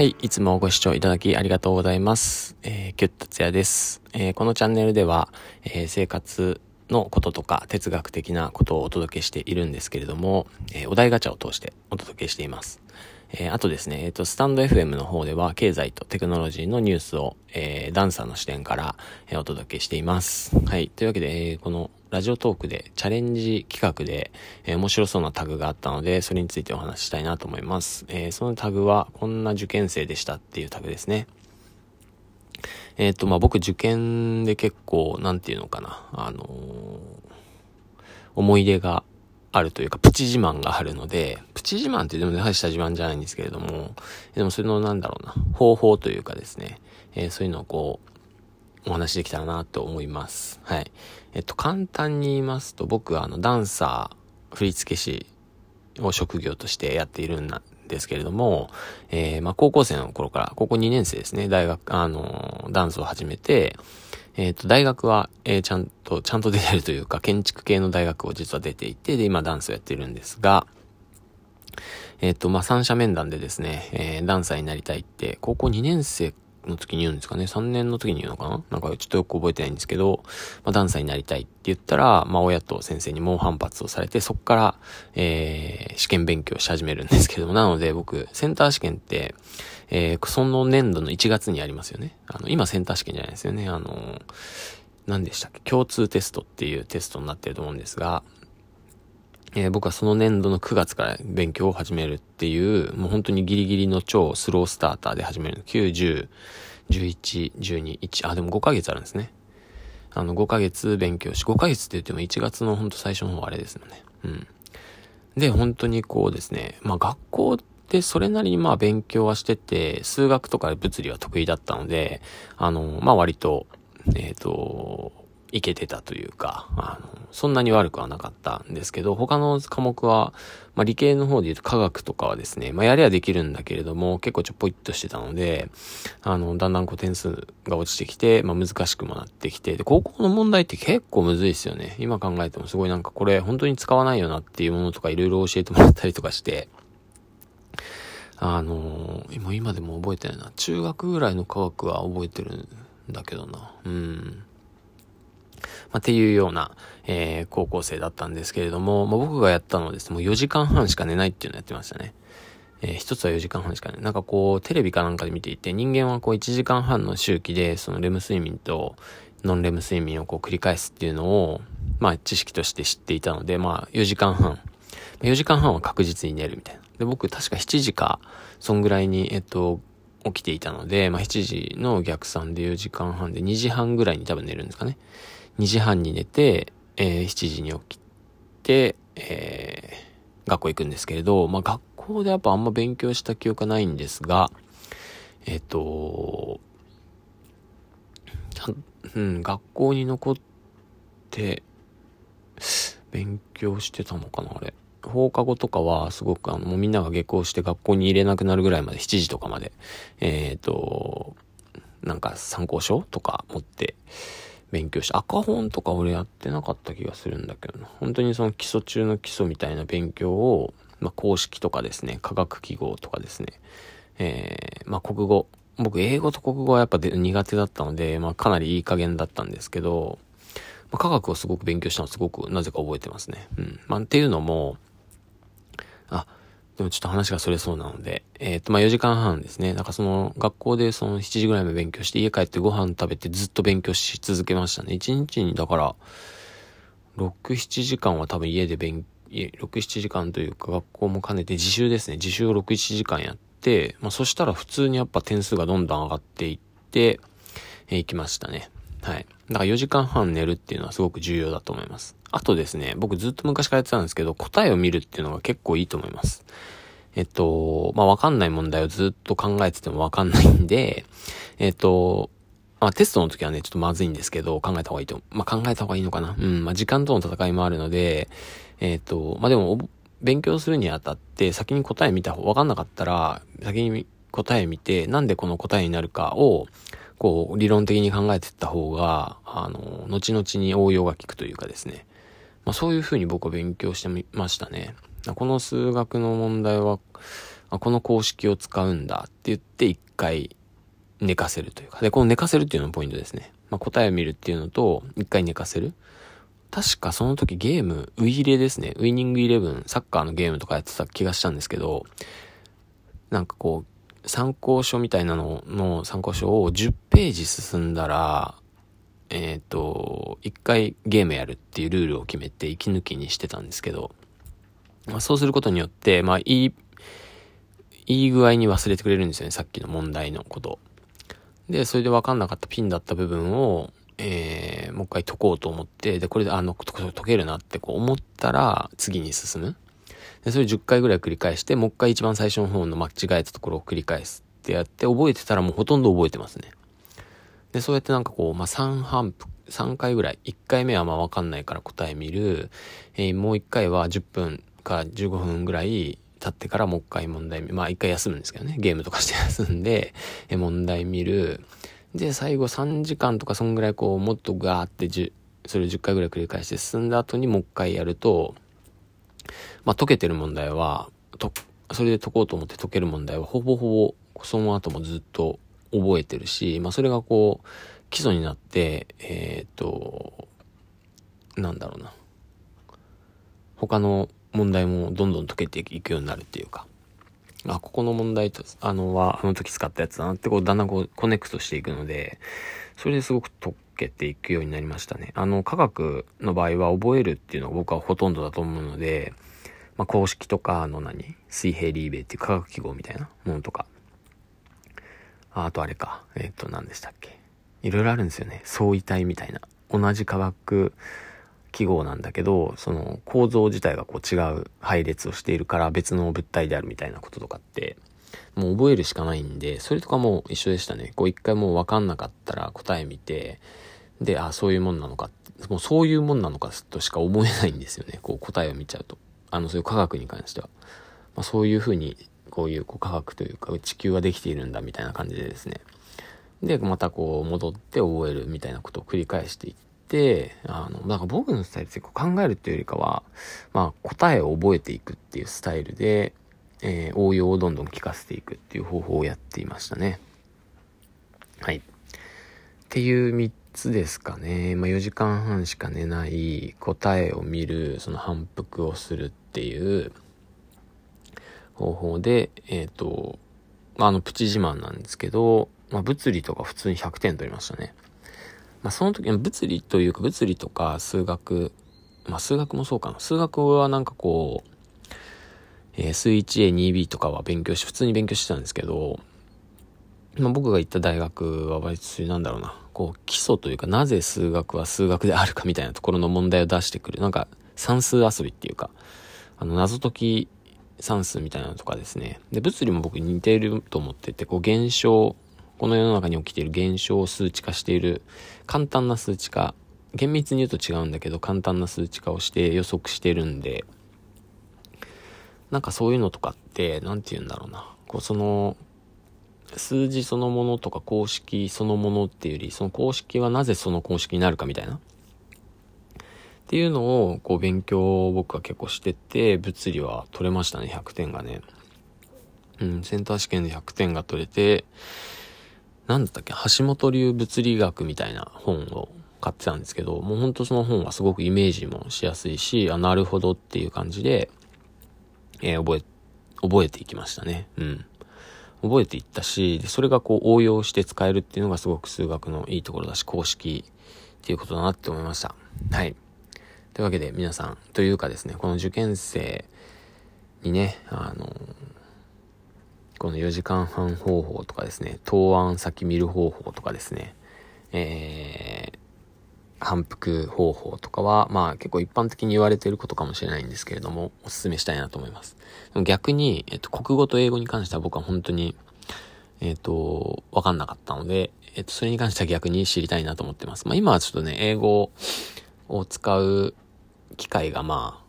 はい、いつもご視聴いただきありがとうございます。えー、キュッとつやです。えー、このチャンネルでは、えー、生活のこととか哲学的なことをお届けしているんですけれども、えー、お題ガチャを通してお届けしています。えー、あとですね、えっ、ー、と、スタンド FM の方では経済とテクノロジーのニュースを、えー、ダンサーの視点から、えー、お届けしています。はい。というわけで、えー、このラジオトークでチャレンジ企画で、えー、面白そうなタグがあったので、それについてお話ししたいなと思います。えー、そのタグは、こんな受験生でしたっていうタグですね。えっ、ー、と、まあ、僕受験で結構、なんていうのかな、あの、思い出があるというか、プチ自慢があるので、プチ自慢ってでも大した自慢じゃないんですけれども、でもそれのなんだろうな、方法というかですね、えー、そういうのをこう、お話できたらなと思います。はい。えっと、簡単に言いますと、僕はあの、ダンサー、振付師を職業としてやっているんですけれども、えー、まあ、高校生の頃から、高校2年生ですね、大学、あの、ダンスを始めて、えっ、と、大学は、えー、ちゃんと、ちゃんと出てるというか、建築系の大学を実は出ていて、で、今ダンスをやってるんですが、えっ、と、まあ、三者面談でですね、えー、ダンサーになりたいって、高校2年生の時に言うんですかね。3年の時に言うのかななんかちょっとよく覚えてないんですけど、まあ、ダンサーになりたいって言ったら、まあ、親と先生に猛反発をされて、そっから、えー、試験勉強し始めるんですけども、なので僕、センター試験って、えー、その年度の1月にありますよね。あの、今センター試験じゃないですよね。あの、何でしたっけ共通テストっていうテストになってると思うんですが、えー、僕はその年度の9月から勉強を始めるっていう、もう本当にギリギリの超スロースターターで始める。9、10、11、12、1、あ、でも5ヶ月あるんですね。あの、5ヶ月勉強し、5ヶ月って言っても1月の本当最初の方あれですよね。うん。で、本当にこうですね、まあ学校でそれなりにまあ勉強はしてて、数学とか物理は得意だったので、あの、まあ割と、えっ、ー、と、いけてたというか、あの、そんなに悪くはなかったんですけど、他の科目は、まあ、理系の方で言うと科学とかはですね、まあ、やりゃできるんだけれども、結構ちょっぽいっとしてたので、あの、だんだんこう点数が落ちてきて、まあ、難しくもなってきて、で、高校の問題って結構むずいですよね。今考えてもすごいなんかこれ本当に使わないよなっていうものとかいろいろ教えてもらったりとかして、あの、今、今でも覚えてないな。中学ぐらいの科学は覚えてるんだけどな。うん。まあ、っていうような、えー、高校生だったんですけれども、まあ、僕がやったのはですね、もう4時間半しか寝ないっていうのをやってましたね。えー、一つは4時間半しかね、なんかこう、テレビかなんかで見ていて、人間はこう1時間半の周期で、そのレム睡眠とノンレム睡眠をこう繰り返すっていうのを、まあ知識として知っていたので、まあ4時間半。4時間半は確実に寝るみたいな。で、僕確か7時か、そんぐらいに、えっと、起きていたので、まあ7時の逆算で4時間半で2時半ぐらいに多分寝るんですかね。2時半に寝て、えー、7時に起きて、えー、学校行くんですけれど、まあ、学校でやっぱあんま勉強した記憶ないんですが、えっ、ー、と、うん、学校に残って、勉強してたのかな、あれ。放課後とかはすごくあの、もうみんなが下校して学校に入れなくなるぐらいまで7時とかまで、えっ、ー、と、なんか参考書とか持って、勉強して、赤本とか俺やってなかった気がするんだけどな。本当にその基礎中の基礎みたいな勉強を、まあ、公式とかですね、科学記号とかですね、えー、まあ、国語。僕、英語と国語はやっぱ苦手だったので、まあ、かなりいい加減だったんですけど、まあ、科学をすごく勉強したのすごくなぜか覚えてますね。うん。まあ、っていうのも、でもちょっと話がそれそうなので、えっ、と、まあ、4時間半ですね。なんかその、学校でその7時ぐらいまで勉強して、家帰ってご飯食べてずっと勉強し続けましたね。1日に、だから、6、7時間は多分家で勉、6、7時間というか学校も兼ねて自習ですね。自習を6、7時間やって、まあ、そしたら普通にやっぱ点数がどんどん上がっていって、えー、行きましたね。はい。だから4時間半寝るっていうのはすごく重要だと思います。あとですね、僕ずっと昔からやってたんですけど、答えを見るっていうのが結構いいと思います。えっと、まあ、わかんない問題をずっと考えててもわかんないんで、えっと、まあ、テストの時はね、ちょっとまずいんですけど、考えた方がいいと、まあ、考えた方がいいのかな。うん、まあ、時間との戦いもあるので、えっと、まあ、でも、勉強するにあたって、先に答え見た方、わかんなかったら、先に答え見て、なんでこの答えになるかを、こう、理論的に考えていった方が、あの、後々に応用が効くというかですね。まあ、そういうふうに僕は勉強してみましたね。この数学の問題は、この公式を使うんだって言って一回寝かせるというか。で、この寝かせるっていうのがポイントですね。まあ、答えを見るっていうのと、一回寝かせる。確かその時ゲーム、ウイイレですね。ウイニングイレブン、サッカーのゲームとかやってた気がしたんですけど、なんかこう、参考書みたいなのの参考書を10ページ進んだら、えっ、ー、と、一回ゲームやるっていうルールを決めて息抜きにしてたんですけど、そうすることによって、まあ、いい、いい具合に忘れてくれるんですよね、さっきの問題のこと。で、それで分かんなかったピンだった部分を、えー、もう一回解こうと思って、で、これで、あの、解けるなってこう思ったら、次に進む。で、それ10回ぐらい繰り返して、もう一回一番最初の方の間違えたところを繰り返すってやって、覚えてたらもうほとんど覚えてますね。で、そうやってなんかこう、まあ、3反復、3回ぐらい、1回目はまあわかんないから答え見る、えー、もう1回は10分から15分ぐらい経ってからもう一回問題、まあ一回休むんですけどね、ゲームとかして休んで、え問題見る。で、最後3時間とかそんぐらいこう、もっとガーって10、それを10回ぐらい繰り返して進んだ後にもう一回やると、まあ解けてる問題は、と、それで解こうと思って解ける問題はほぼほぼその後もずっと覚えてるし、まあそれがこう、基礎になって、えー、っと、なんだろうな。他の問題もどんどん解けていくようになるっていうか、あ、ここの問題と、あのは、あの時使ったやつだなって、こう、だんだんこう、コネクトしていくので、それですごく解けていくようになりましたね。あの、科学の場合は覚えるっていうのが僕はほとんどだと思うので、まあ、公式とか、あの何、水平リーベイっていう科学記号みたいなものとか、ああとあれか、えっ、ー、と、何でしたっけ。いろいろあるんですよね。相違体みたいな。同じ科学記号なんだけど、その構造自体がこう違う配列をしているから別の物体であるみたいなこととかって、もう覚えるしかないんで、それとかも一緒でしたね。こう一回もうわかんなかったら答え見て、で、あ、そういうもんなのか、もうそういうもんなのかとしか思えないんですよね。こう答えを見ちゃうと。あの、そういう科学に関しては。まあ、そういうふうに、こういうこう科学というか地球はできているんだみたいな感じでですね。で、またこう戻って覚えるみたいなことを繰り返していって、、あの、なんか僕のスタイルって考えるっていうよりかは、まあ答えを覚えていくっていうスタイルで、えー、応用をどんどん聞かせていくっていう方法をやっていましたね。はい。っていう3つですかね。まあ4時間半しか寝ない、答えを見る、その反復をするっていう方法で、えっ、ー、と、まあ、あの、プチ自慢なんですけど、まあ、物理とか普通に100点取りましたね。まあ、その時の物理というか物理とか数学、まあ、数学もそうかな。数学はなんかこう、えー、数 1A、2B とかは勉強し、普通に勉強してたんですけど、まあ、僕が行った大学は割となんだろうな、こう基礎というかなぜ数学は数学であるかみたいなところの問題を出してくる。なんか算数遊びっていうか、あの謎解き算数みたいなのとかですね。で、物理も僕似ていると思ってて、こう現象、この世の中に起きている現象を数値化している簡単な数値化厳密に言うと違うんだけど簡単な数値化をして予測してるんでなんかそういうのとかって何て言うんだろうな。こうその数字そのものとか公式そのものっていうよりその公式はなぜその公式になるかみたいな。っていうのをこう勉強を僕は結構してて物理は取れましたね100点がね。うんセンター試験で100点が取れてなんだったっけ、橋本流物理学みたいな本を買ってたんですけど、もうほんとその本はすごくイメージもしやすいし、あ、なるほどっていう感じで、えー、覚え、覚えていきましたね。うん。覚えていったし、で、それがこう応用して使えるっていうのがすごく数学のいいところだし、公式っていうことだなって思いました。はい。というわけで皆さん、というかですね、この受験生にね、あの、この4時間半方法とかですね、答案先見る方法とかですね、えー、反復方法とかは、まあ結構一般的に言われていることかもしれないんですけれども、お勧めしたいなと思います。逆に、えっと、国語と英語に関しては僕は本当に、えっと、わかんなかったので、えっと、それに関しては逆に知りたいなと思ってます。まあ今はちょっとね、英語を使う機会がまあ、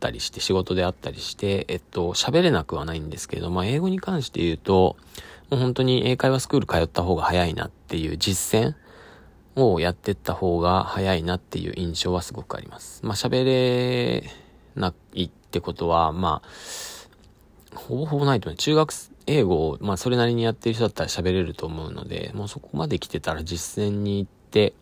ったりして、仕事であったりして、えっと、喋れなくはないんですけど、まあ、英語に関して言うと、もう本当に英会話スクール通った方が早いなっていう実践をやってった方が早いなっていう印象はすごくあります。まあ、喋れないってことは、まあほぼほぼないと思う。中学英語を、まあそれなりにやってる人だったら喋れると思うので、もうそこまで来てたら実践に行って、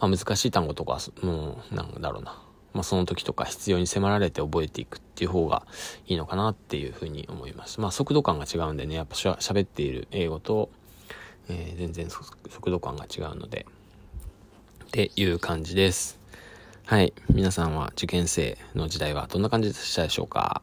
まあ難しい単語とか、もう、なんだろうな。まあその時とか必要に迫られて覚えていくっていう方がいいのかなっていうふうに思います。まあ速度感が違うんでね、やっぱしゃ喋っている英語と、えー、全然速度感が違うので、っていう感じです。はい。皆さんは受験生の時代はどんな感じでしたでしょうか？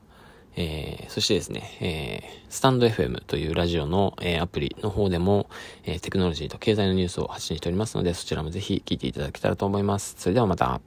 えー、そしてですね、えー、スタンド FM というラジオの、えー、アプリの方でも、え、テクノロジーと経済のニュースを発信しておりますので、そちらもぜひ聞いていただけたらと思います。それではまた。